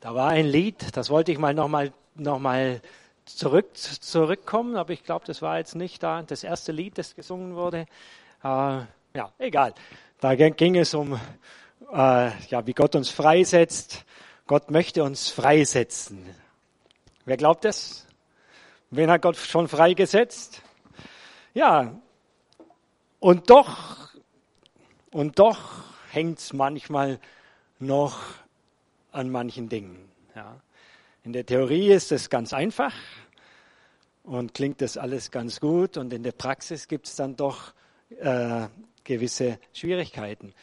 Da war ein Lied, das wollte ich mal nochmal noch mal zurück, zurückkommen, aber ich glaube, das war jetzt nicht da das erste Lied, das gesungen wurde. Äh, ja, egal. Da ging es um, äh, ja, wie Gott uns freisetzt. Gott möchte uns freisetzen. Wer glaubt das? Wen hat Gott schon freigesetzt? Ja, und doch, und doch hängt es manchmal noch an manchen Dingen. Ja. In der Theorie ist es ganz einfach und klingt das alles ganz gut und in der Praxis gibt es dann doch äh, gewisse Schwierigkeiten.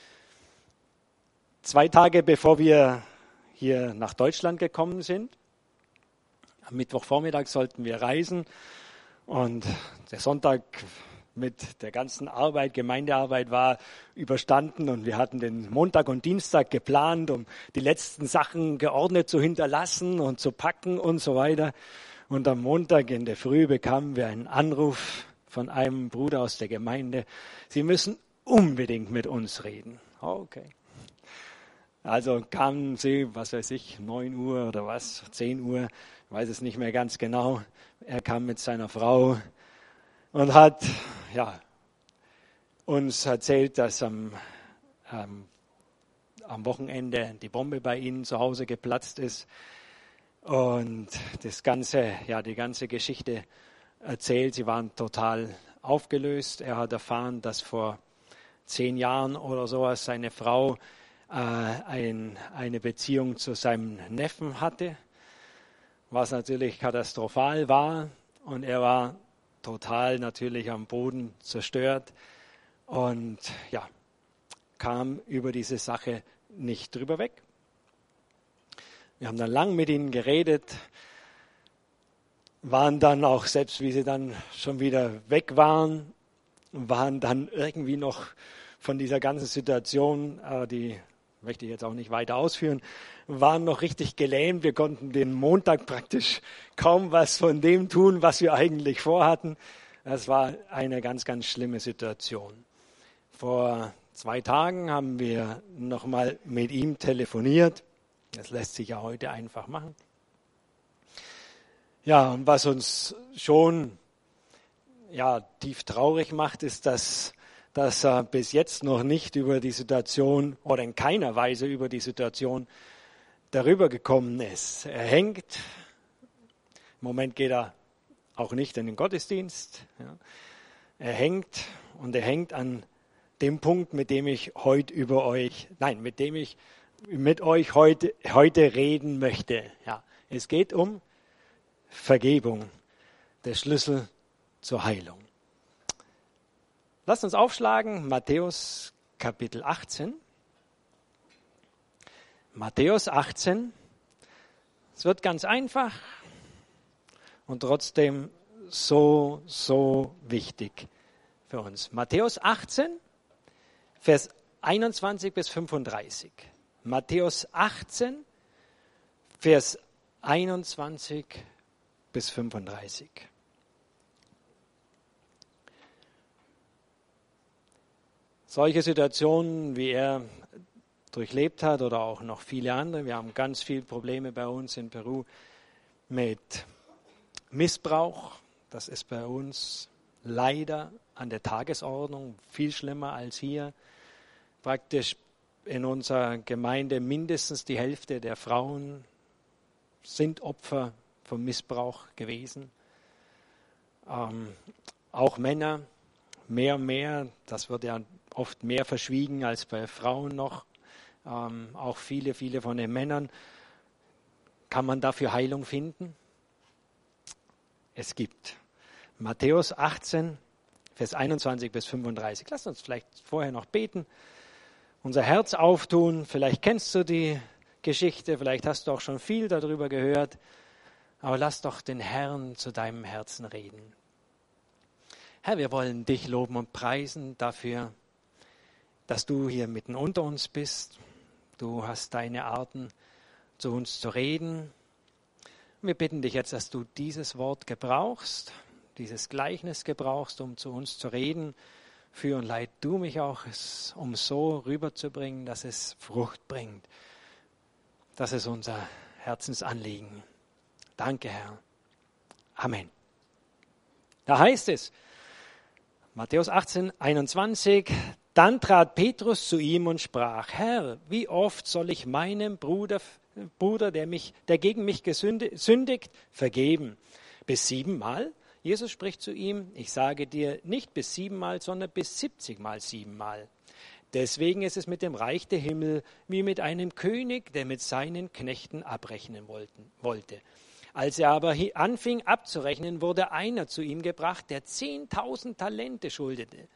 Zwei Tage bevor wir hier nach Deutschland gekommen sind, am Mittwochvormittag sollten wir reisen und der Sonntag mit der ganzen Arbeit, Gemeindearbeit war überstanden und wir hatten den Montag und Dienstag geplant, um die letzten Sachen geordnet zu hinterlassen und zu packen und so weiter. Und am Montag in der Früh bekamen wir einen Anruf von einem Bruder aus der Gemeinde. Sie müssen unbedingt mit uns reden. Okay. Also kamen sie, was weiß ich, 9 Uhr oder was, 10 Uhr, weiß es nicht mehr ganz genau. Er kam mit seiner Frau und hat ja, uns erzählt, dass am, ähm, am Wochenende die Bombe bei ihnen zu Hause geplatzt ist und das ganze, ja, die ganze Geschichte erzählt. Sie waren total aufgelöst. Er hat erfahren, dass vor zehn Jahren oder sowas seine Frau äh, ein, eine Beziehung zu seinem Neffen hatte, was natürlich katastrophal war. Und er war total natürlich am Boden zerstört und ja, kam über diese Sache nicht drüber weg. Wir haben dann lang mit ihnen geredet, waren dann auch, selbst wie sie dann schon wieder weg waren, waren dann irgendwie noch von dieser ganzen Situation, äh, die möchte ich jetzt auch nicht weiter ausführen, waren noch richtig gelähmt. Wir konnten den Montag praktisch kaum was von dem tun, was wir eigentlich vorhatten. Das war eine ganz, ganz schlimme Situation. Vor zwei Tagen haben wir nochmal mit ihm telefoniert. Das lässt sich ja heute einfach machen. Ja, und was uns schon ja, tief traurig macht, ist, dass dass er bis jetzt noch nicht über die Situation oder in keiner Weise über die Situation darüber gekommen ist. Er hängt, im Moment geht er auch nicht in den Gottesdienst. Ja. Er hängt und er hängt an dem Punkt, mit dem ich heute über euch, nein, mit dem ich mit euch heute, heute reden möchte. Ja. Es geht um Vergebung, der Schlüssel zur Heilung. Lasst uns aufschlagen, Matthäus Kapitel 18. Matthäus 18. Es wird ganz einfach und trotzdem so, so wichtig für uns. Matthäus 18, Vers 21 bis 35. Matthäus 18, Vers 21 bis 35. solche Situationen, wie er durchlebt hat oder auch noch viele andere. Wir haben ganz viele Probleme bei uns in Peru mit Missbrauch. Das ist bei uns leider an der Tagesordnung viel schlimmer als hier. Praktisch in unserer Gemeinde mindestens die Hälfte der Frauen sind Opfer von Missbrauch gewesen. Ähm, auch Männer, mehr und mehr, das wird ja oft mehr verschwiegen als bei Frauen noch. Ähm, auch viele, viele von den Männern. Kann man dafür Heilung finden? Es gibt. Matthäus 18, Vers 21 bis 35. Lass uns vielleicht vorher noch beten, unser Herz auftun. Vielleicht kennst du die Geschichte, vielleicht hast du auch schon viel darüber gehört. Aber lass doch den Herrn zu deinem Herzen reden. Herr, wir wollen dich loben und preisen dafür, dass du hier mitten unter uns bist. Du hast deine Arten, zu uns zu reden. Wir bitten dich jetzt, dass du dieses Wort gebrauchst, dieses Gleichnis gebrauchst, um zu uns zu reden. Führ und leid du mich auch, um so rüberzubringen, dass es Frucht bringt. Das ist unser Herzensanliegen. Danke, Herr. Amen. Da heißt es, Matthäus 18, 21, dann trat Petrus zu ihm und sprach, Herr, wie oft soll ich meinem Bruder, Bruder der, mich, der gegen mich gesündigt, vergeben? Bis siebenmal? Jesus spricht zu ihm, ich sage dir nicht bis siebenmal, sondern bis siebzigmal siebenmal. Deswegen ist es mit dem Reich der Himmel wie mit einem König, der mit seinen Knechten abrechnen wollten, wollte. Als er aber anfing abzurechnen, wurde einer zu ihm gebracht, der zehntausend Talente schuldete.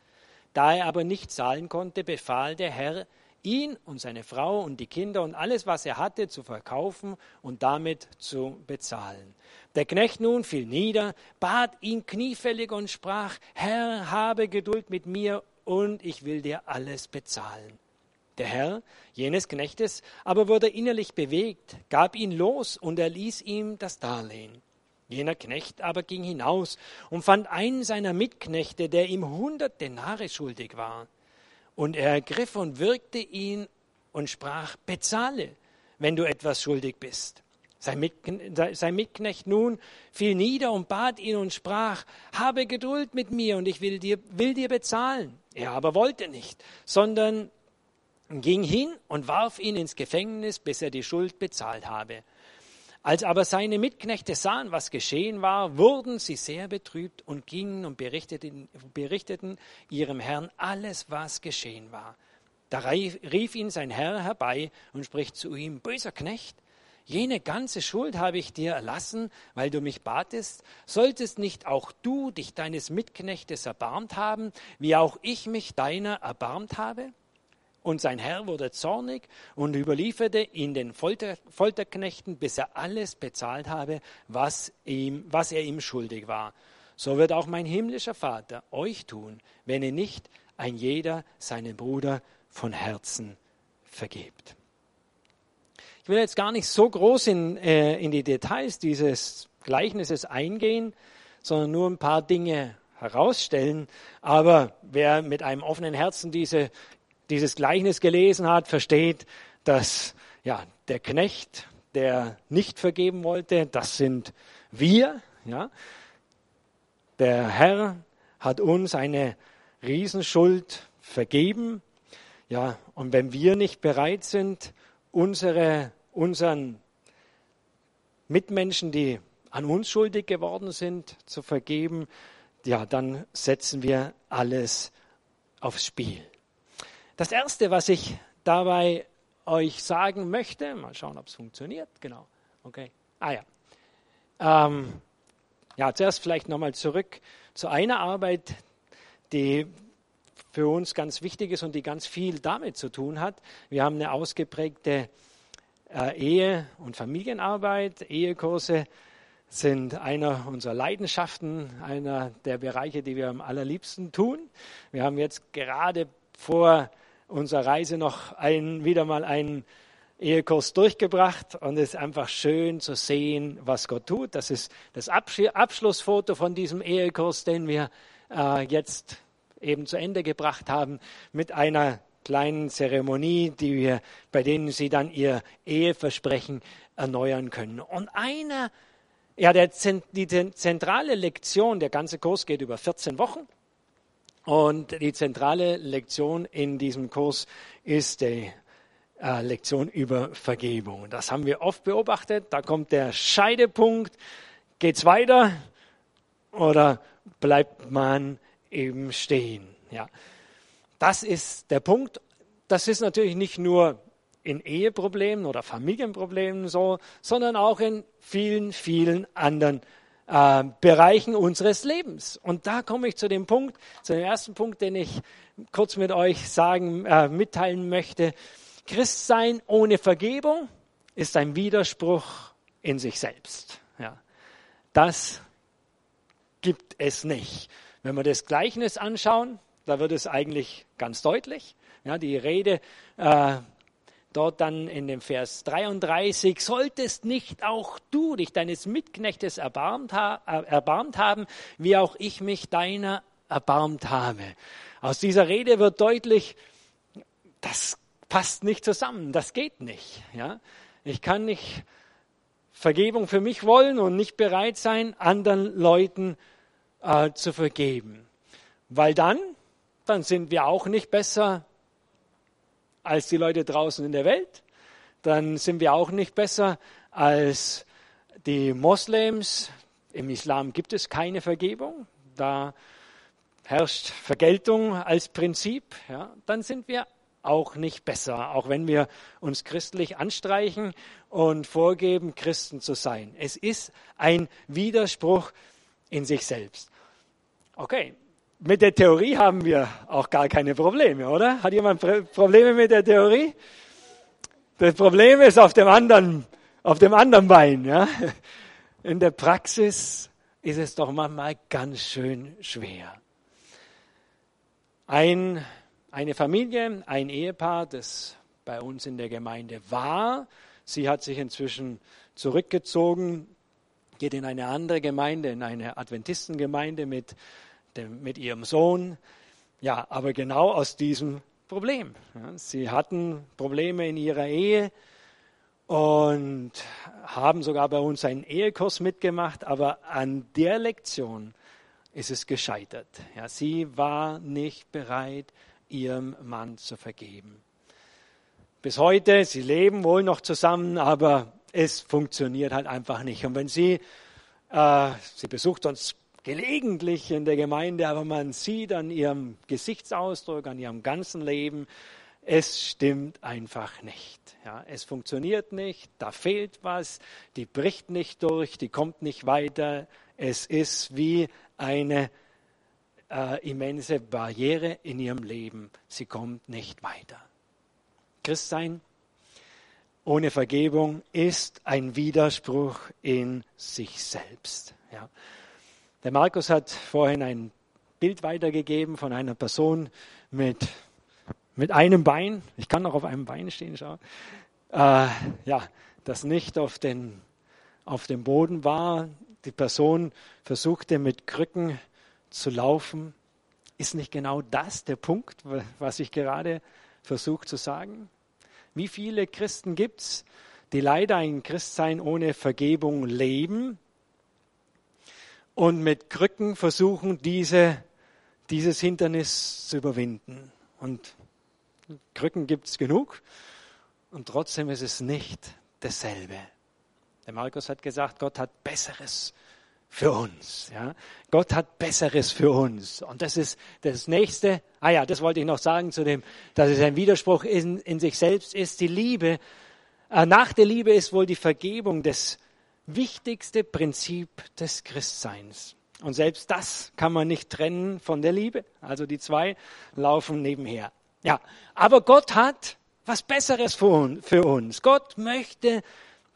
Da er aber nicht zahlen konnte, befahl der Herr, ihn und seine Frau und die Kinder und alles, was er hatte, zu verkaufen und damit zu bezahlen. Der Knecht nun fiel nieder, bat ihn kniefällig und sprach, Herr, habe Geduld mit mir und ich will dir alles bezahlen. Der Herr jenes Knechtes aber wurde innerlich bewegt, gab ihn los und erließ ihm das Darlehen. Jener Knecht aber ging hinaus und fand einen seiner Mitknechte, der ihm hundert Denare schuldig war. Und er ergriff und wirkte ihn und sprach, bezahle, wenn du etwas schuldig bist. Sein, Mitknecht nun fiel nieder und bat ihn und sprach, habe Geduld mit mir und ich will dir, will dir bezahlen. Er aber wollte nicht, sondern ging hin und warf ihn ins Gefängnis, bis er die Schuld bezahlt habe. Als aber seine Mitknechte sahen, was geschehen war, wurden sie sehr betrübt und gingen und berichteten, berichteten ihrem Herrn alles, was geschehen war. Da rief ihn sein Herr herbei und spricht zu ihm, böser Knecht, jene ganze Schuld habe ich dir erlassen, weil du mich batest, solltest nicht auch du dich deines Mitknechtes erbarmt haben, wie auch ich mich deiner erbarmt habe? Und sein Herr wurde zornig und überlieferte ihn den Folter, Folterknechten, bis er alles bezahlt habe, was, ihm, was er ihm schuldig war. So wird auch mein himmlischer Vater euch tun, wenn ihr nicht ein jeder seinen Bruder von Herzen vergebt. Ich will jetzt gar nicht so groß in, äh, in die Details dieses Gleichnisses eingehen, sondern nur ein paar Dinge herausstellen. Aber wer mit einem offenen Herzen diese dieses Gleichnis gelesen hat, versteht, dass ja, der Knecht, der nicht vergeben wollte, das sind wir. Ja. Der Herr hat uns eine Riesenschuld vergeben. Ja, und wenn wir nicht bereit sind, unsere, unseren Mitmenschen, die an uns schuldig geworden sind, zu vergeben, ja, dann setzen wir alles aufs Spiel. Das Erste, was ich dabei euch sagen möchte, mal schauen, ob es funktioniert, genau, okay, ah ja. Ähm, ja, zuerst vielleicht nochmal zurück zu einer Arbeit, die für uns ganz wichtig ist und die ganz viel damit zu tun hat. Wir haben eine ausgeprägte äh, Ehe- und Familienarbeit. Ehekurse sind einer unserer Leidenschaften, einer der Bereiche, die wir am allerliebsten tun. Wir haben jetzt gerade vor unserer Reise noch ein, wieder mal einen Ehekurs durchgebracht und es ist einfach schön zu sehen, was Gott tut. Das ist das Abschlussfoto von diesem Ehekurs, den wir äh, jetzt eben zu Ende gebracht haben mit einer kleinen Zeremonie, die wir, bei denen sie dann ihr Eheversprechen erneuern können. Und einer, ja, der, die zentrale Lektion, der ganze Kurs geht über 14 Wochen. Und die zentrale Lektion in diesem Kurs ist die äh, Lektion über Vergebung. Das haben wir oft beobachtet. Da kommt der Scheidepunkt. Geht's weiter oder bleibt man eben stehen? Ja. Das ist der Punkt. Das ist natürlich nicht nur in Eheproblemen oder Familienproblemen so, sondern auch in vielen, vielen anderen äh, Bereichen unseres Lebens. Und da komme ich zu dem Punkt, zu dem ersten Punkt, den ich kurz mit euch sagen, äh, mitteilen möchte. Christsein ohne Vergebung ist ein Widerspruch in sich selbst. Ja. Das gibt es nicht. Wenn wir das Gleichnis anschauen, da wird es eigentlich ganz deutlich. Ja, die Rede äh, dort dann in dem Vers 33, solltest nicht auch du dich deines Mitknechtes erbarmt, ha äh, erbarmt haben, wie auch ich mich deiner erbarmt habe. Aus dieser Rede wird deutlich, das passt nicht zusammen, das geht nicht. Ja? Ich kann nicht Vergebung für mich wollen und nicht bereit sein, anderen Leuten äh, zu vergeben. Weil dann, dann sind wir auch nicht besser als die Leute draußen in der Welt. Dann sind wir auch nicht besser als die Moslems. Im Islam gibt es keine Vergebung. Da herrscht Vergeltung als Prinzip. Ja, dann sind wir auch nicht besser, auch wenn wir uns christlich anstreichen und vorgeben, Christen zu sein. Es ist ein Widerspruch in sich selbst. Okay, mit der Theorie haben wir auch gar keine Probleme, oder? Hat jemand Probleme mit der Theorie? Das Problem ist auf dem anderen, auf dem anderen Bein, ja? In der Praxis ist es doch manchmal ganz schön schwer. Ein eine Familie, ein Ehepaar, das bei uns in der Gemeinde war. Sie hat sich inzwischen zurückgezogen, geht in eine andere Gemeinde, in eine Adventistengemeinde mit, mit ihrem Sohn. Ja, aber genau aus diesem Problem. Sie hatten Probleme in ihrer Ehe und haben sogar bei uns einen Ehekurs mitgemacht, aber an der Lektion ist es gescheitert. Ja, sie war nicht bereit, ihrem Mann zu vergeben. Bis heute, sie leben wohl noch zusammen, aber es funktioniert halt einfach nicht. Und wenn sie, äh, sie besucht uns gelegentlich in der Gemeinde, aber man sieht an ihrem Gesichtsausdruck, an ihrem ganzen Leben, es stimmt einfach nicht. Ja, es funktioniert nicht, da fehlt was, die bricht nicht durch, die kommt nicht weiter. Es ist wie eine äh, immense Barriere in ihrem Leben. Sie kommt nicht weiter. Christsein ohne Vergebung ist ein Widerspruch in sich selbst. Ja. Der Markus hat vorhin ein Bild weitergegeben von einer Person mit, mit einem Bein. Ich kann noch auf einem Bein stehen, schau. Äh, ja, das nicht auf, den, auf dem Boden war. Die Person versuchte mit Krücken zu laufen. Ist nicht genau das der Punkt, was ich gerade versuche zu sagen? Wie viele Christen gibt es, die leider ein Christsein ohne Vergebung leben und mit Krücken versuchen, diese, dieses Hindernis zu überwinden? Und Krücken gibt es genug und trotzdem ist es nicht dasselbe. Der Markus hat gesagt, Gott hat Besseres für uns. Ja? Gott hat Besseres für uns. Und das ist das Nächste. Ah ja, das wollte ich noch sagen zu dem, dass es ein Widerspruch in, in sich selbst ist. Die Liebe, äh, nach der Liebe ist wohl die Vergebung das wichtigste Prinzip des Christseins. Und selbst das kann man nicht trennen von der Liebe. Also die zwei laufen nebenher. Ja, aber Gott hat was Besseres für uns. Gott möchte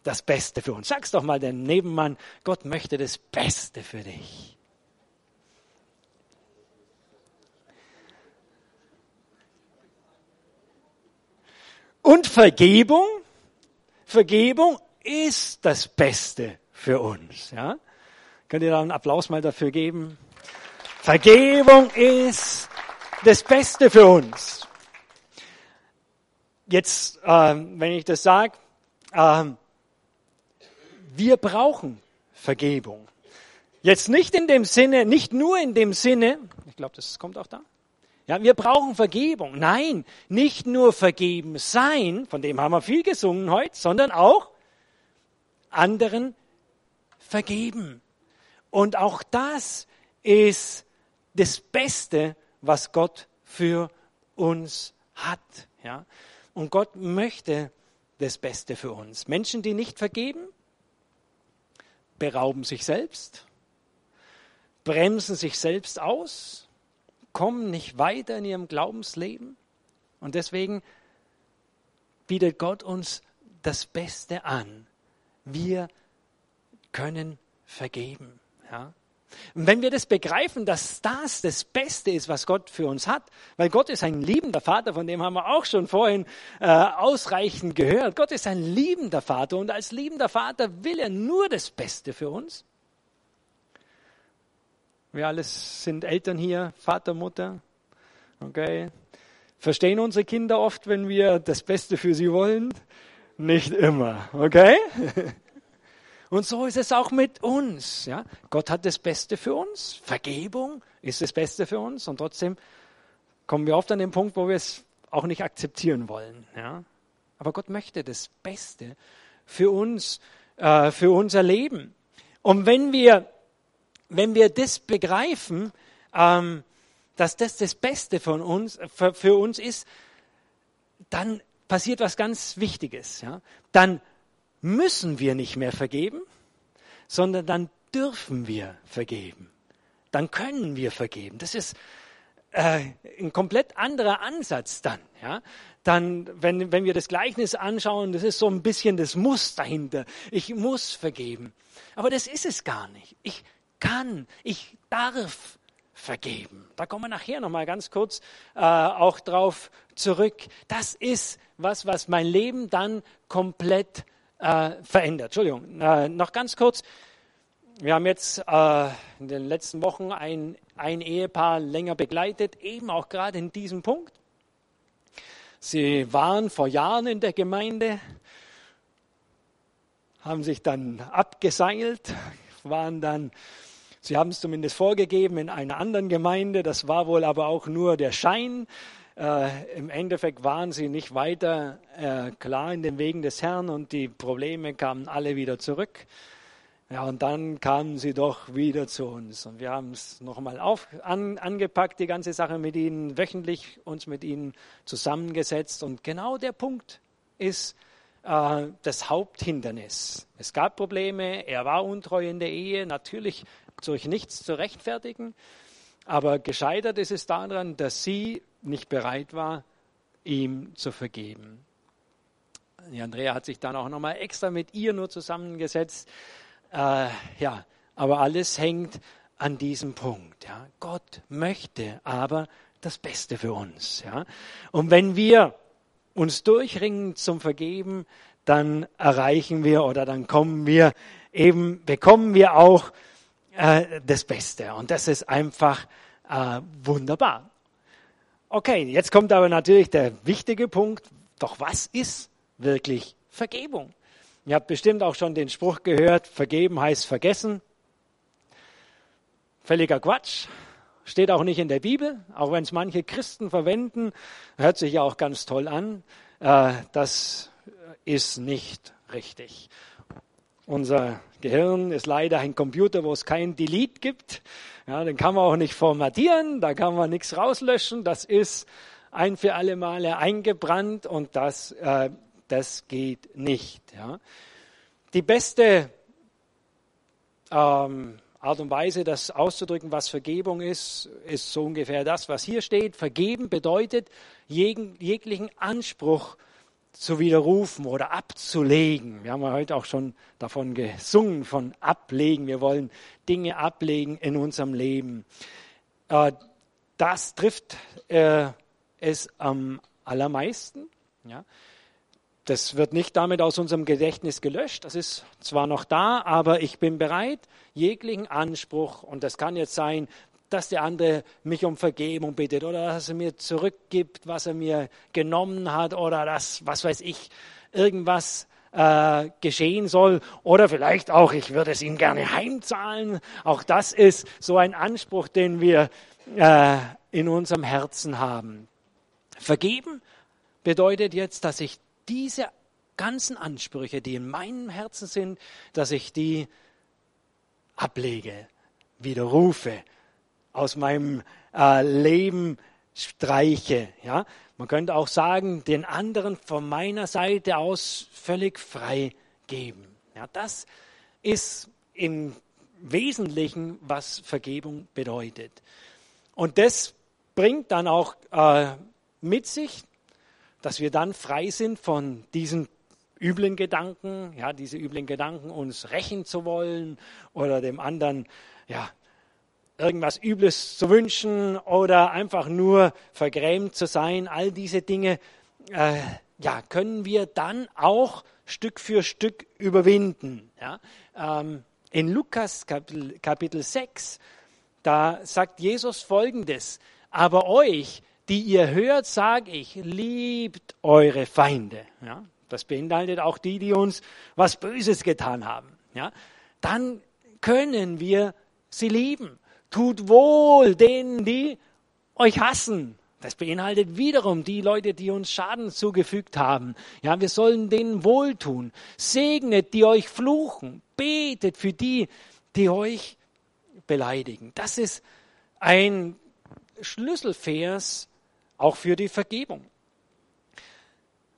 das Beste für uns. Sag's doch mal dem Nebenmann, Gott möchte das Beste für dich. Und Vergebung, Vergebung ist das Beste für uns. Ja? Könnt ihr da einen Applaus mal dafür geben? Vergebung ist das Beste für uns. Jetzt, äh, wenn ich das sage, äh, wir brauchen Vergebung. Jetzt nicht in dem Sinne, nicht nur in dem Sinne, ich glaube, das kommt auch da. Ja, wir brauchen Vergebung. Nein, nicht nur vergeben sein, von dem haben wir viel gesungen heute, sondern auch anderen vergeben. Und auch das ist das Beste, was Gott für uns hat. Ja? Und Gott möchte das Beste für uns. Menschen, die nicht vergeben, berauben sich selbst, bremsen sich selbst aus, kommen nicht weiter in ihrem Glaubensleben. Und deswegen bietet Gott uns das Beste an. Wir können vergeben. Ja? Und wenn wir das begreifen, dass das das Beste ist, was Gott für uns hat, weil Gott ist ein liebender Vater, von dem haben wir auch schon vorhin äh, ausreichend gehört. Gott ist ein liebender Vater und als liebender Vater will er nur das Beste für uns. Wir alle sind Eltern hier, Vater, Mutter. Okay. Verstehen unsere Kinder oft, wenn wir das Beste für sie wollen? Nicht immer, okay? Und so ist es auch mit uns. Ja? Gott hat das Beste für uns. Vergebung ist das Beste für uns. Und trotzdem kommen wir oft an den Punkt, wo wir es auch nicht akzeptieren wollen. Ja? Aber Gott möchte das Beste für uns, äh, für unser Leben. Und wenn wir, wenn wir das begreifen, ähm, dass das das Beste von uns, für, für uns ist, dann passiert was ganz Wichtiges. Ja? Dann müssen wir nicht mehr vergeben, sondern dann dürfen wir vergeben. Dann können wir vergeben. Das ist äh, ein komplett anderer Ansatz dann. Ja? Dann, wenn, wenn wir das Gleichnis anschauen, das ist so ein bisschen das Muss dahinter. Ich muss vergeben. Aber das ist es gar nicht. Ich kann, ich darf vergeben. Da kommen wir nachher nochmal ganz kurz äh, auch drauf zurück. Das ist was, was mein Leben dann komplett äh, verändert. Entschuldigung, äh, noch ganz kurz. Wir haben jetzt äh, in den letzten Wochen ein, ein Ehepaar länger begleitet, eben auch gerade in diesem Punkt. Sie waren vor Jahren in der Gemeinde, haben sich dann abgeseilt, waren dann Sie haben es zumindest vorgegeben in einer anderen Gemeinde, das war wohl aber auch nur der Schein. Äh, Im Endeffekt waren sie nicht weiter äh, klar in den Wegen des Herrn und die Probleme kamen alle wieder zurück. Ja, und dann kamen sie doch wieder zu uns. Und wir haben es nochmal an, angepackt, die ganze Sache mit ihnen, wöchentlich uns mit ihnen zusammengesetzt. Und genau der Punkt ist äh, das Haupthindernis. Es gab Probleme, er war untreu in der Ehe, natürlich durch nichts zu rechtfertigen. Aber gescheitert ist es daran, dass sie nicht bereit war, ihm zu vergeben. Die Andrea hat sich dann auch nochmal extra mit ihr nur zusammengesetzt. Äh, ja, aber alles hängt an diesem Punkt. Ja. Gott möchte aber das Beste für uns. Ja. Und wenn wir uns durchringen zum Vergeben, dann erreichen wir oder dann kommen wir eben, bekommen wir auch äh, das Beste. Und das ist einfach äh, wunderbar. Okay, jetzt kommt aber natürlich der wichtige Punkt. Doch was ist wirklich Vergebung? Ihr habt bestimmt auch schon den Spruch gehört, vergeben heißt vergessen. Völliger Quatsch. Steht auch nicht in der Bibel, auch wenn es manche Christen verwenden, hört sich ja auch ganz toll an. Äh, das ist nicht richtig. Unser Gehirn ist leider ein Computer, wo es kein Delete gibt. Ja, den kann man auch nicht formatieren, da kann man nichts rauslöschen. Das ist ein für alle Male eingebrannt und das, äh, das geht nicht. Ja. Die beste ähm, Art und Weise, das auszudrücken, was Vergebung ist, ist so ungefähr das, was hier steht. Vergeben bedeutet jeglichen Anspruch zu widerrufen oder abzulegen. Wir haben ja heute auch schon davon gesungen, von ablegen. Wir wollen Dinge ablegen in unserem Leben. Äh, das trifft äh, es am allermeisten. Das wird nicht damit aus unserem Gedächtnis gelöscht. Das ist zwar noch da, aber ich bin bereit, jeglichen Anspruch, und das kann jetzt sein, dass der andere mich um Vergebung bittet oder dass er mir zurückgibt, was er mir genommen hat oder dass, was weiß ich, irgendwas äh, geschehen soll oder vielleicht auch, ich würde es ihm gerne heimzahlen. Auch das ist so ein Anspruch, den wir äh, in unserem Herzen haben. Vergeben bedeutet jetzt, dass ich diese ganzen Ansprüche, die in meinem Herzen sind, dass ich die ablege, widerrufe, aus meinem äh, Leben streiche. Ja? Man könnte auch sagen, den anderen von meiner Seite aus völlig frei geben. Ja, das ist im Wesentlichen, was Vergebung bedeutet. Und das bringt dann auch äh, mit sich, dass wir dann frei sind von diesen üblen Gedanken, ja, diese üblen Gedanken, uns rächen zu wollen oder dem anderen ja, irgendwas Übles zu wünschen oder einfach nur vergrämt zu sein, all diese Dinge, äh, ja, können wir dann auch Stück für Stück überwinden. Ja? Ähm, in Lukas Kapitel, Kapitel 6, da sagt Jesus Folgendes, aber euch, die ihr hört, sage ich, liebt eure Feinde. Ja? Das beinhaltet auch die, die uns was Böses getan haben. ja, dann können wir sie lieben. Tut wohl denen, die euch hassen. Das beinhaltet wiederum die Leute, die uns Schaden zugefügt haben. Ja, wir sollen denen wohltun. Segnet, die euch fluchen. Betet für die, die euch beleidigen. Das ist ein Schlüsselvers auch für die Vergebung.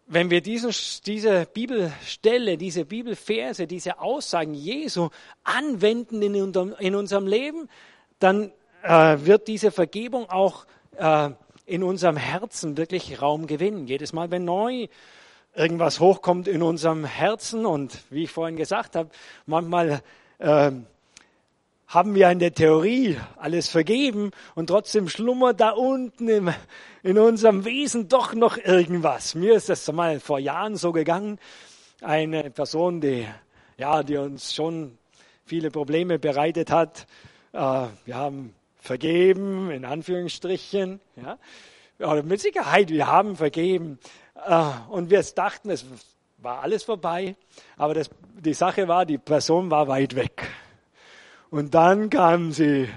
Wenn wir diesen, diese Bibelstelle, diese Bibelverse, diese Aussagen Jesu anwenden in, in unserem Leben, dann äh, wird diese Vergebung auch äh, in unserem Herzen wirklich Raum gewinnen. Jedes Mal, wenn neu irgendwas hochkommt in unserem Herzen und wie ich vorhin gesagt habe, manchmal äh, haben wir in der Theorie alles vergeben und trotzdem schlummert da unten im, in unserem Wesen doch noch irgendwas. Mir ist das mal vor Jahren so gegangen. Eine Person, die, ja, die uns schon viele Probleme bereitet hat. Äh, wir haben vergeben, in Anführungsstrichen. Ja. ja mit Sicherheit, wir haben vergeben. Äh, und wir dachten, es war alles vorbei. Aber das, die Sache war, die Person war weit weg. Und dann kam sie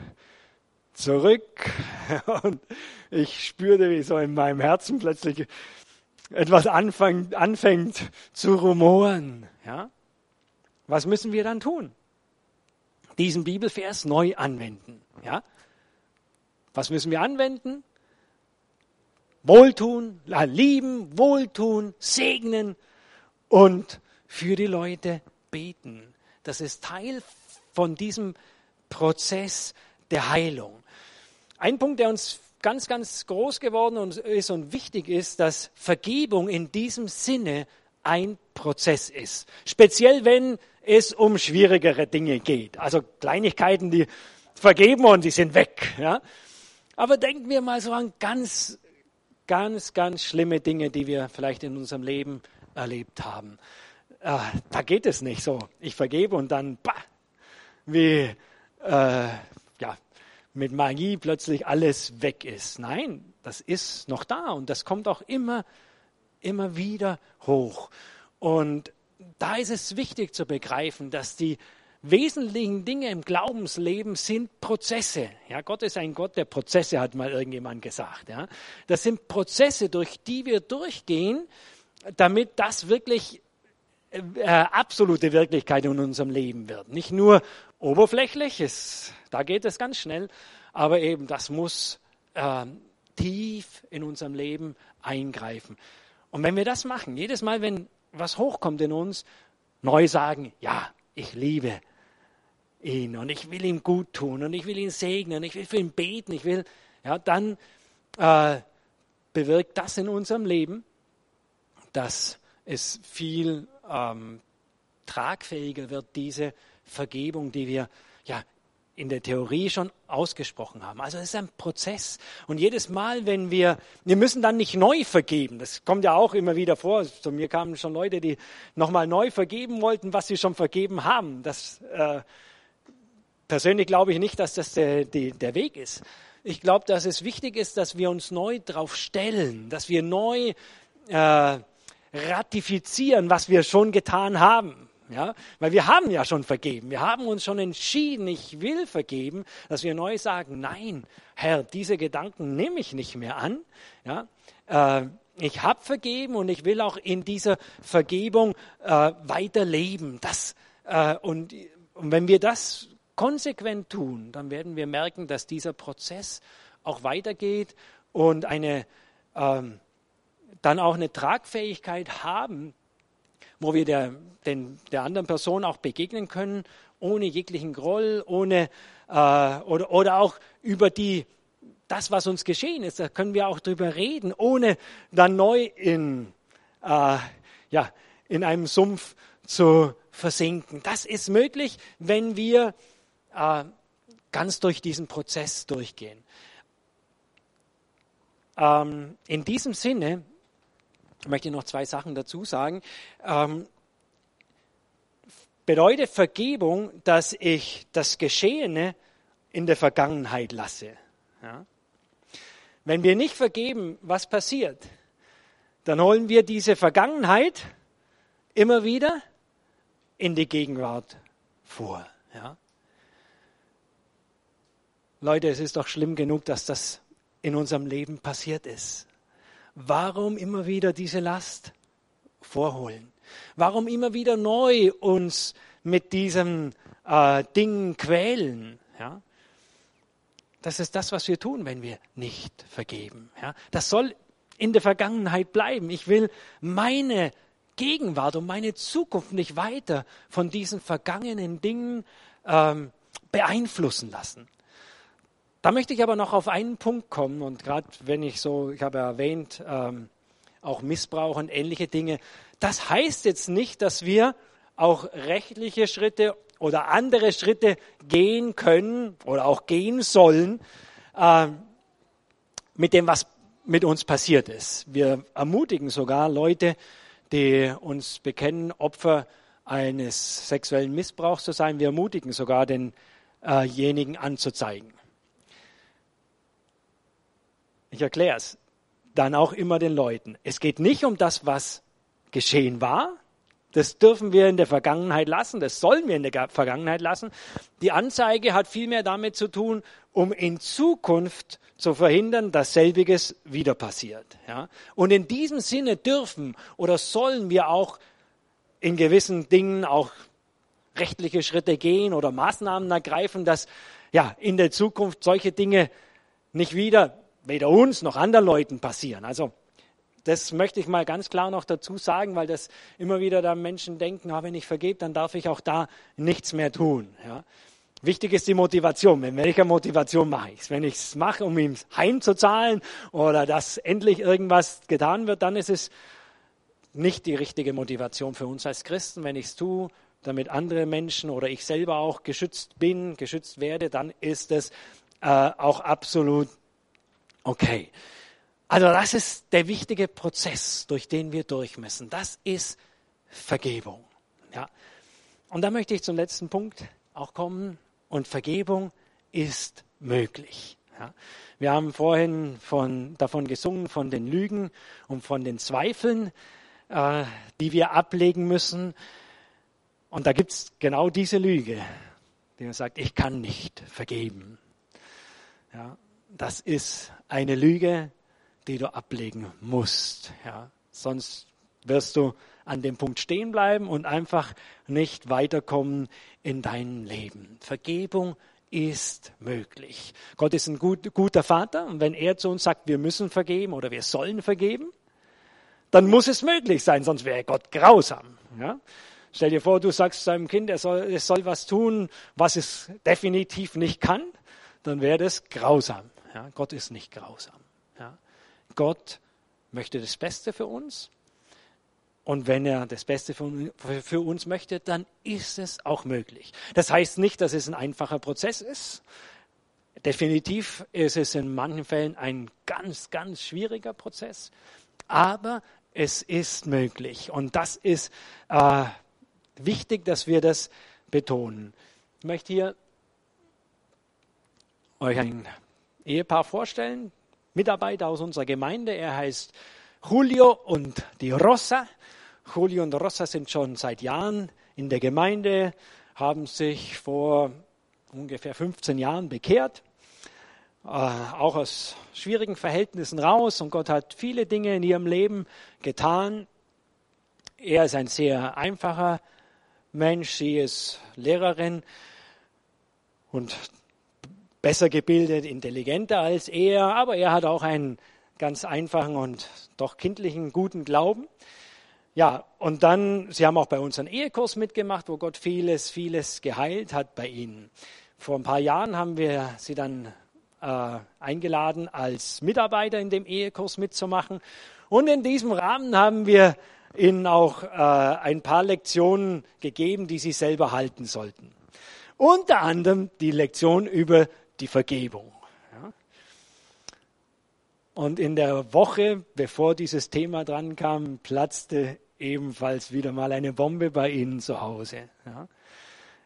zurück und ich spürte, wie so in meinem Herzen plötzlich etwas anfängt, anfängt zu rumoren. Ja? Was müssen wir dann tun? Diesen Bibelvers neu anwenden. Ja? Was müssen wir anwenden? Wohltun, lieben, wohltun, segnen und für die Leute beten. Das ist Teil von diesem Prozess der Heilung. Ein Punkt, der uns ganz, ganz groß geworden ist und wichtig ist, dass Vergebung in diesem Sinne ein Prozess ist. Speziell wenn es um schwierigere Dinge geht. Also Kleinigkeiten, die vergeben und die sind weg. Ja? Aber denken wir mal so an ganz, ganz, ganz schlimme Dinge, die wir vielleicht in unserem Leben erlebt haben. Äh, da geht es nicht so. Ich vergebe und dann, bah, wie äh, ja, mit Magie plötzlich alles weg ist. Nein, das ist noch da und das kommt auch immer, immer wieder hoch. Und da ist es wichtig zu begreifen, dass die wesentlichen Dinge im Glaubensleben sind Prozesse. Ja, Gott ist ein Gott der Prozesse, hat mal irgendjemand gesagt. Ja, das sind Prozesse, durch die wir durchgehen, damit das wirklich äh, absolute Wirklichkeit in unserem Leben wird. Nicht nur oberflächlich, ist, da geht es ganz schnell, aber eben das muss äh, tief in unserem Leben eingreifen. Und wenn wir das machen, jedes Mal, wenn was hochkommt in uns, neu sagen, ja, ich liebe ihn und ich will ihm gut tun und ich will ihn segnen, ich will für ihn beten, ich will, ja, dann äh, bewirkt das in unserem Leben, dass es viel ähm, tragfähiger wird, diese Vergebung, die wir ja in der Theorie schon ausgesprochen haben. Also es ist ein Prozess. Und jedes Mal, wenn wir, wir müssen dann nicht neu vergeben. Das kommt ja auch immer wieder vor. Zu mir kamen schon Leute, die nochmal neu vergeben wollten, was sie schon vergeben haben. Das, äh, persönlich glaube ich nicht, dass das der, die, der Weg ist. Ich glaube, dass es wichtig ist, dass wir uns neu drauf stellen, dass wir neu äh, ratifizieren, was wir schon getan haben. Ja, weil wir haben ja schon vergeben. Wir haben uns schon entschieden, ich will vergeben, dass wir neu sagen, nein, Herr, diese Gedanken nehme ich nicht mehr an. Ja, äh, ich habe vergeben und ich will auch in dieser Vergebung äh, weiterleben. Das, äh, und, und wenn wir das konsequent tun, dann werden wir merken, dass dieser Prozess auch weitergeht und eine, ähm, dann auch eine Tragfähigkeit haben, wo wir der, den, der anderen Person auch begegnen können, ohne jeglichen Groll, ohne äh, oder, oder auch über die das, was uns geschehen ist, da können wir auch drüber reden, ohne dann neu in, äh, ja, in einem Sumpf zu versinken. Das ist möglich, wenn wir äh, ganz durch diesen Prozess durchgehen. Ähm, in diesem Sinne ich möchte noch zwei Sachen dazu sagen. Ähm, bedeutet Vergebung, dass ich das Geschehene in der Vergangenheit lasse. Ja? Wenn wir nicht vergeben, was passiert? Dann holen wir diese Vergangenheit immer wieder in die Gegenwart vor. Ja? Leute, es ist doch schlimm genug, dass das in unserem Leben passiert ist. Warum immer wieder diese Last vorholen? Warum immer wieder neu uns mit diesen äh, Dingen quälen? Ja? Das ist das, was wir tun, wenn wir nicht vergeben. Ja? Das soll in der Vergangenheit bleiben. Ich will meine Gegenwart und meine Zukunft nicht weiter von diesen vergangenen Dingen ähm, beeinflussen lassen. Da möchte ich aber noch auf einen Punkt kommen und gerade wenn ich so, ich habe erwähnt, ähm, auch Missbrauch und ähnliche Dinge, das heißt jetzt nicht, dass wir auch rechtliche Schritte oder andere Schritte gehen können oder auch gehen sollen äh, mit dem, was mit uns passiert ist. Wir ermutigen sogar Leute, die uns bekennen, Opfer eines sexuellen Missbrauchs zu sein. Wir ermutigen sogar denjenigen äh anzuzeigen. Ich erkläre es dann auch immer den Leuten. Es geht nicht um das, was geschehen war. Das dürfen wir in der Vergangenheit lassen, das sollen wir in der Vergangenheit lassen. Die Anzeige hat vielmehr damit zu tun, um in Zukunft zu verhindern, dass selbiges wieder passiert. Ja? Und in diesem Sinne dürfen oder sollen wir auch in gewissen Dingen auch rechtliche Schritte gehen oder Maßnahmen ergreifen, dass ja in der Zukunft solche Dinge nicht wieder weder uns noch anderen Leuten passieren. Also das möchte ich mal ganz klar noch dazu sagen, weil das immer wieder da Menschen denken, ah, wenn ich vergebe, dann darf ich auch da nichts mehr tun. Ja? Wichtig ist die Motivation. Mit welcher Motivation mache ich es? Wenn ich es mache, um ihm heimzuzahlen oder dass endlich irgendwas getan wird, dann ist es nicht die richtige Motivation für uns als Christen. Wenn ich es tue, damit andere Menschen oder ich selber auch geschützt bin, geschützt werde, dann ist es äh, auch absolut okay. Also das ist der wichtige Prozess, durch den wir durch müssen. Das ist Vergebung. Ja. Und da möchte ich zum letzten Punkt auch kommen und Vergebung ist möglich. Ja. Wir haben vorhin von, davon gesungen, von den Lügen und von den Zweifeln, äh, die wir ablegen müssen. Und da gibt es genau diese Lüge, die man sagt, ich kann nicht vergeben. Ja, das ist eine Lüge, die du ablegen musst. Ja, sonst wirst du an dem Punkt stehen bleiben und einfach nicht weiterkommen in deinem Leben. Vergebung ist möglich. Gott ist ein gut, guter Vater und wenn er zu uns sagt, wir müssen vergeben oder wir sollen vergeben, dann muss es möglich sein, sonst wäre Gott grausam. Ja? Stell dir vor, du sagst deinem Kind, er soll, es soll was tun, was es definitiv nicht kann, dann wäre das grausam. Ja? Gott ist nicht grausam. Ja? Gott möchte das Beste für uns und wenn er das Beste für uns möchte, dann ist es auch möglich. Das heißt nicht, dass es ein einfacher Prozess ist. Definitiv ist es in manchen Fällen ein ganz, ganz schwieriger Prozess. Aber es ist möglich. Und das ist äh, wichtig, dass wir das betonen. Ich möchte hier euch ein Ehepaar vorstellen, Mitarbeiter aus unserer Gemeinde. Er heißt Julio und die Rosa. Julio und Rosa sind schon seit Jahren in der Gemeinde, haben sich vor ungefähr 15 Jahren bekehrt, äh, auch aus schwierigen Verhältnissen raus und Gott hat viele Dinge in ihrem Leben getan. Er ist ein sehr einfacher Mensch, sie ist Lehrerin und besser gebildet, intelligenter als er, aber er hat auch einen ganz einfachen und doch kindlichen, guten Glauben. Ja, und dann, Sie haben auch bei uns einen Ehekurs mitgemacht, wo Gott vieles, vieles geheilt hat bei Ihnen. Vor ein paar Jahren haben wir Sie dann äh, eingeladen, als Mitarbeiter in dem Ehekurs mitzumachen. Und in diesem Rahmen haben wir Ihnen auch äh, ein paar Lektionen gegeben, die Sie selber halten sollten. Unter anderem die Lektion über die Vergebung. Ja. Und in der Woche, bevor dieses Thema dran kam, platzte ebenfalls wieder mal eine Bombe bei ihnen zu Hause. Ja.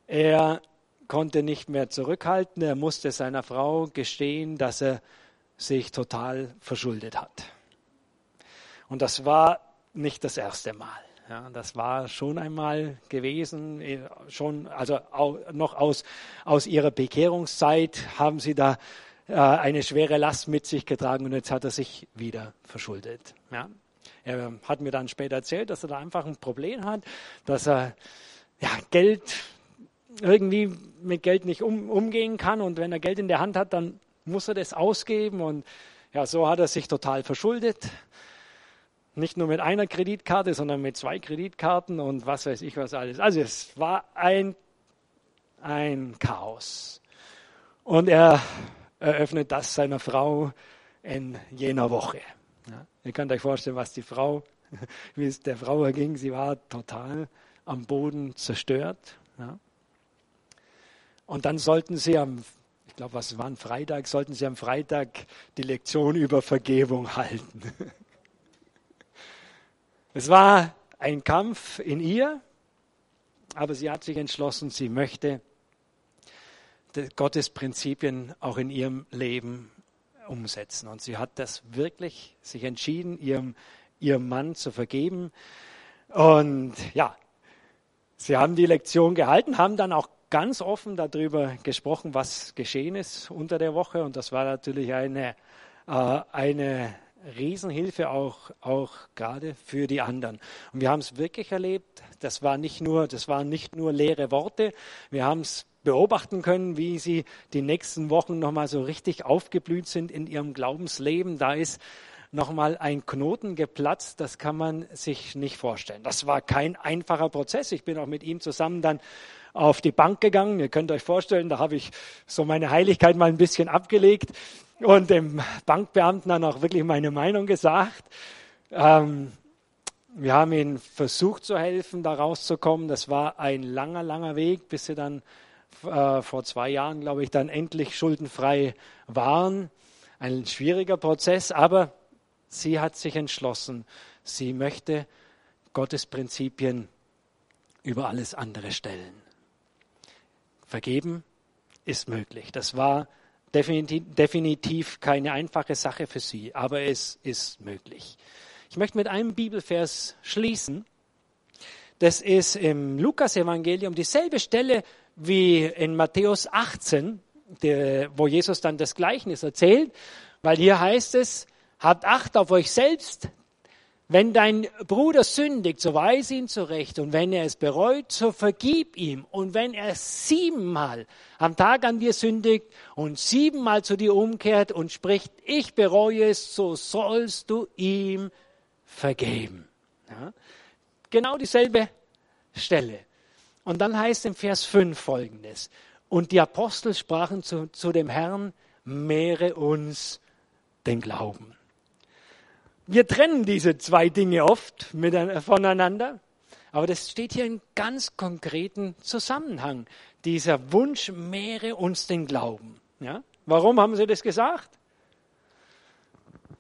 Er konnte nicht mehr zurückhalten, er musste seiner Frau gestehen, dass er sich total verschuldet hat. Und das war nicht das erste Mal. Ja, das war schon einmal gewesen, äh, schon, also auch noch aus, aus ihrer Bekehrungszeit haben sie da äh, eine schwere Last mit sich getragen und jetzt hat er sich wieder verschuldet. Ja. Er hat mir dann später erzählt, dass er da einfach ein Problem hat, dass er ja, Geld irgendwie mit Geld nicht um, umgehen kann und wenn er Geld in der Hand hat, dann muss er das ausgeben und ja, so hat er sich total verschuldet. Nicht nur mit einer Kreditkarte, sondern mit zwei Kreditkarten und was weiß ich was alles. Also es war ein, ein Chaos. Und er eröffnet das seiner Frau in jener Woche. Ja, ihr könnt euch vorstellen, was die Frau, wie es der Frau erging. Sie war total am Boden zerstört. Ja. Und dann sollten sie am, ich glaube, was war ein Freitag, sollten sie am Freitag die Lektion über Vergebung halten. Es war ein Kampf in ihr, aber sie hat sich entschlossen, sie möchte Gottes Prinzipien auch in ihrem Leben umsetzen. Und sie hat das wirklich sich entschieden, ihrem, ihrem Mann zu vergeben. Und ja, sie haben die Lektion gehalten, haben dann auch ganz offen darüber gesprochen, was geschehen ist unter der Woche. Und das war natürlich eine, äh, eine Riesenhilfe auch, auch gerade für die anderen. Und wir haben es wirklich erlebt. Das war nicht nur, das waren nicht nur leere Worte. Wir haben es beobachten können, wie sie die nächsten Wochen nochmal so richtig aufgeblüht sind in ihrem Glaubensleben. Da ist nochmal ein Knoten geplatzt, das kann man sich nicht vorstellen. Das war kein einfacher Prozess. Ich bin auch mit ihm zusammen dann auf die Bank gegangen. Ihr könnt euch vorstellen, da habe ich so meine Heiligkeit mal ein bisschen abgelegt und dem Bankbeamten dann auch wirklich meine Meinung gesagt. Ähm, wir haben ihnen versucht zu helfen, da rauszukommen. Das war ein langer, langer Weg, bis sie dann äh, vor zwei Jahren, glaube ich, dann endlich schuldenfrei waren. Ein schwieriger Prozess, aber sie hat sich entschlossen, sie möchte Gottes Prinzipien über alles andere stellen. Vergeben ist möglich. Das war definitiv, definitiv keine einfache Sache für sie, aber es ist möglich. Ich möchte mit einem Bibelvers schließen. Das ist im Lukas-Evangelium dieselbe Stelle, wie in Matthäus 18, der, wo Jesus dann das Gleichnis erzählt, weil hier heißt es, habt Acht auf euch selbst, wenn dein Bruder sündigt, so weis ihn zurecht. Und wenn er es bereut, so vergib ihm. Und wenn er siebenmal am Tag an dir sündigt und siebenmal zu dir umkehrt und spricht, ich bereue es, so sollst du ihm vergeben. Ja? Genau dieselbe Stelle. Und dann heißt im Vers 5 folgendes. Und die Apostel sprachen zu, zu dem Herrn, mehre uns den Glauben. Wir trennen diese zwei Dinge oft voneinander, aber das steht hier in ganz konkreten Zusammenhang. Dieser Wunsch, mehre uns den Glauben. Ja? Warum haben sie das gesagt?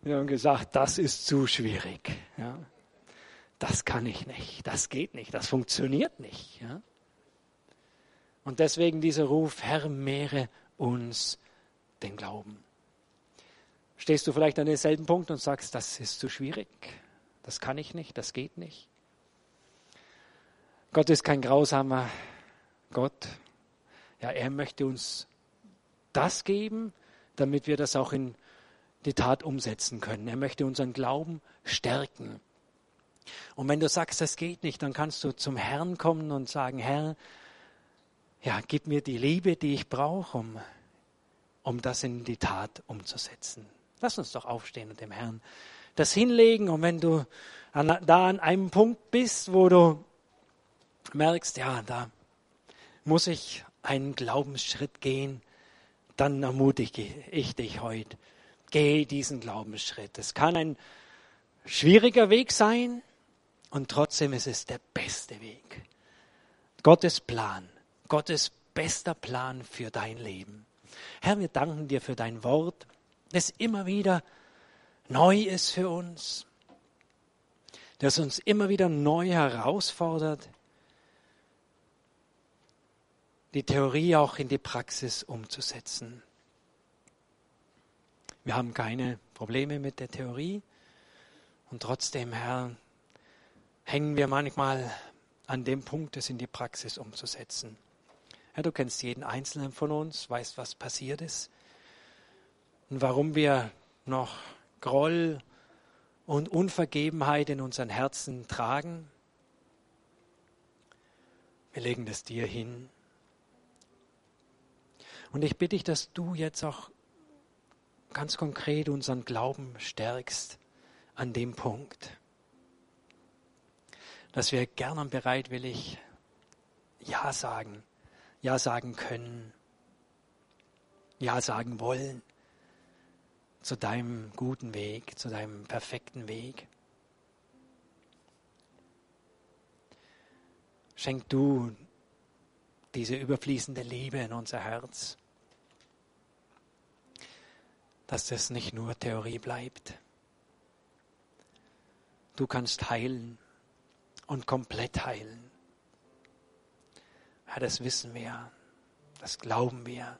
Sie haben gesagt, das ist zu schwierig. Ja? Das kann ich nicht, das geht nicht, das funktioniert nicht. Ja? Und deswegen dieser Ruf, Herr, mehre uns den Glauben. Stehst du vielleicht an denselben Punkt und sagst, das ist zu schwierig, das kann ich nicht, das geht nicht. Gott ist kein grausamer Gott. Ja, er möchte uns das geben, damit wir das auch in die Tat umsetzen können. Er möchte unseren Glauben stärken. Und wenn du sagst, das geht nicht, dann kannst du zum Herrn kommen und sagen, Herr, ja, gib mir die Liebe, die ich brauche, um, um das in die Tat umzusetzen. Lass uns doch aufstehen und dem Herrn das hinlegen. Und wenn du an, da an einem Punkt bist, wo du merkst, ja, da muss ich einen Glaubensschritt gehen, dann ermutige ich dich heute. Geh diesen Glaubensschritt. Es kann ein schwieriger Weg sein und trotzdem ist es der beste Weg. Gottes Plan Gottes bester Plan für dein Leben. Herr, wir danken dir für dein Wort, das immer wieder neu ist für uns, das uns immer wieder neu herausfordert, die Theorie auch in die Praxis umzusetzen. Wir haben keine Probleme mit der Theorie und trotzdem, Herr, hängen wir manchmal an dem Punkt, es in die Praxis umzusetzen. Ja, du kennst jeden einzelnen von uns, weißt, was passiert ist und warum wir noch Groll und Unvergebenheit in unseren Herzen tragen. Wir legen das dir hin. Und ich bitte dich, dass du jetzt auch ganz konkret unseren Glauben stärkst an dem Punkt, dass wir gern und bereitwillig Ja sagen, Ja sagen können, Ja sagen wollen zu deinem guten Weg, zu deinem perfekten Weg. Schenk du diese überfließende Liebe in unser Herz, dass das nicht nur Theorie bleibt. Du kannst heilen und komplett heilen. Ja, das wissen wir, das glauben wir.